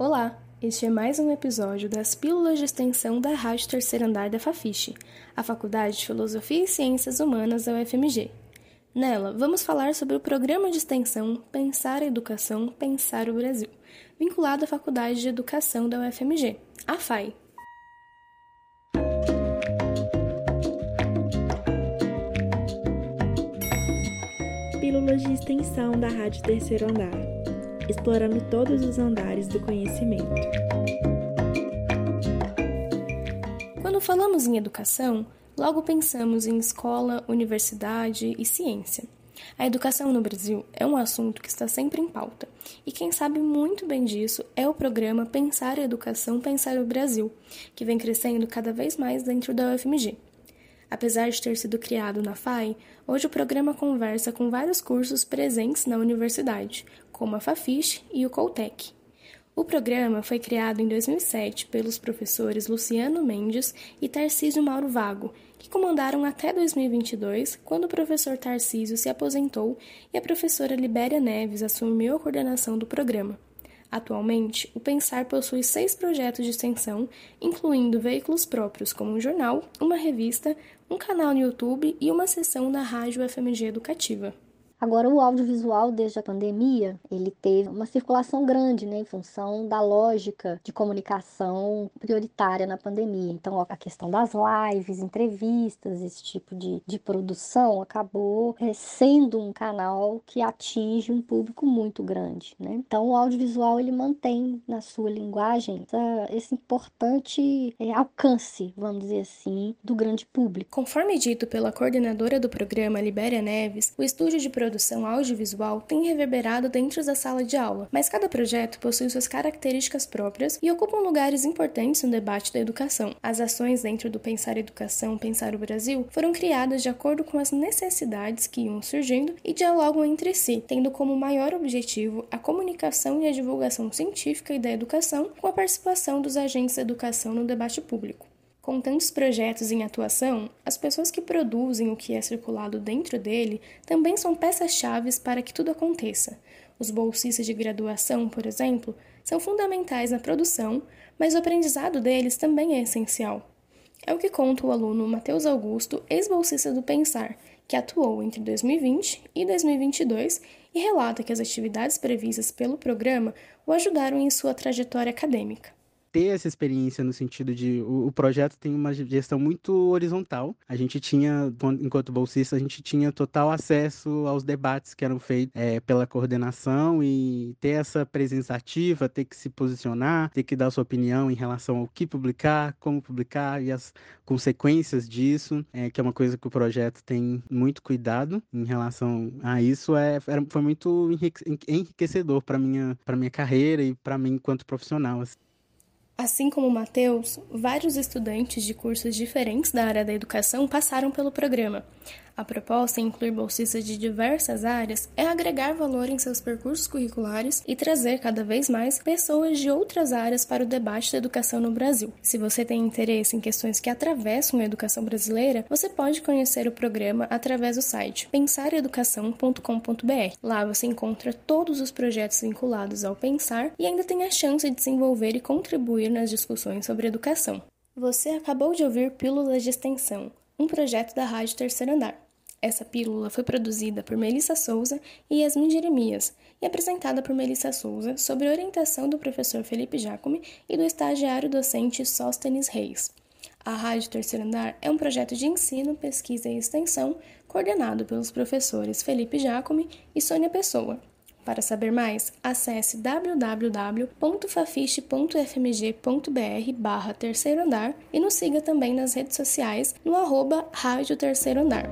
Olá, este é mais um episódio das Pílulas de Extensão da Rádio Terceiro Andar da Fafiche, a Faculdade de Filosofia e Ciências Humanas da UFMG. Nela, vamos falar sobre o programa de extensão Pensar a Educação, Pensar o Brasil, vinculado à Faculdade de Educação da UFMG, a FAI. Pílulas de Extensão da Rádio Terceiro Andar explorando todos os andares do conhecimento. Quando falamos em educação, logo pensamos em escola, universidade e ciência. A educação no Brasil é um assunto que está sempre em pauta, e quem sabe muito bem disso é o programa Pensar a Educação, Pensar o Brasil, que vem crescendo cada vez mais dentro da UFMG. Apesar de ter sido criado na FAI, hoje o programa conversa com vários cursos presentes na universidade, como a Fafiche e o Coltec. O programa foi criado em 2007 pelos professores Luciano Mendes e Tarcísio Mauro Vago, que comandaram até 2022, quando o professor Tarcísio se aposentou e a professora Libéria Neves assumiu a coordenação do programa. Atualmente, o Pensar possui seis projetos de extensão, incluindo veículos próprios como um jornal, uma revista, um canal no YouTube e uma sessão da Rádio FMG Educativa. Agora, o audiovisual, desde a pandemia, ele teve uma circulação grande, né, em função da lógica de comunicação prioritária na pandemia. Então, a questão das lives, entrevistas, esse tipo de, de produção acabou é, sendo um canal que atinge um público muito grande, né? Então, o audiovisual, ele mantém na sua linguagem essa, esse importante é, alcance, vamos dizer assim, do grande público. Conforme dito pela coordenadora do programa, Libéria Neves, o estúdio de produção produção audiovisual tem reverberado dentro da sala de aula, mas cada projeto possui suas características próprias e ocupam lugares importantes no debate da educação. As ações dentro do Pensar Educação, Pensar o Brasil foram criadas de acordo com as necessidades que iam surgindo e dialogam entre si, tendo como maior objetivo a comunicação e a divulgação científica e da educação com a participação dos agentes da educação no debate público. Com tantos projetos em atuação, as pessoas que produzem o que é circulado dentro dele também são peças-chave para que tudo aconteça. Os bolsistas de graduação, por exemplo, são fundamentais na produção, mas o aprendizado deles também é essencial. É o que conta o aluno Matheus Augusto, ex-bolsista do Pensar, que atuou entre 2020 e 2022 e relata que as atividades previstas pelo programa o ajudaram em sua trajetória acadêmica ter essa experiência no sentido de o, o, projeto tem uma gestão muito horizontal. A gente tinha, enquanto bolsista, a gente tinha total acesso aos debates que eram feitos é, pela coordenação e ter essa presença ativa, ter que se posicionar, ter que dar sua opinião em relação ao que publicar, como publicar e as consequências disso, é, que é uma coisa que o projeto tem muito cuidado em relação a isso. É, foi muito enriquecedor para minha para minha carreira e para mim enquanto profissional. Assim. Assim como Mateus, vários estudantes de cursos diferentes da área da educação passaram pelo programa. A proposta em incluir bolsistas de diversas áreas é agregar valor em seus percursos curriculares e trazer cada vez mais pessoas de outras áreas para o debate da educação no Brasil. Se você tem interesse em questões que atravessam a educação brasileira, você pode conhecer o programa através do site pensareducação.com.br. Lá você encontra todos os projetos vinculados ao pensar e ainda tem a chance de desenvolver e contribuir nas discussões sobre educação. Você acabou de ouvir Pílulas de Extensão, um projeto da Rádio Terceiro Andar. Essa pílula foi produzida por Melissa Souza e Yasmin Jeremias e apresentada por Melissa Souza sob orientação do professor Felipe Jacome e do estagiário docente Sóstenes Reis. A Rádio Terceiro Andar é um projeto de ensino, pesquisa e extensão coordenado pelos professores Felipe Jacome e Sônia Pessoa. Para saber mais, acesse www.fafiche.fmg.br barra terceiro andar e nos siga também nas redes sociais no arroba Rádio Terceiro Andar.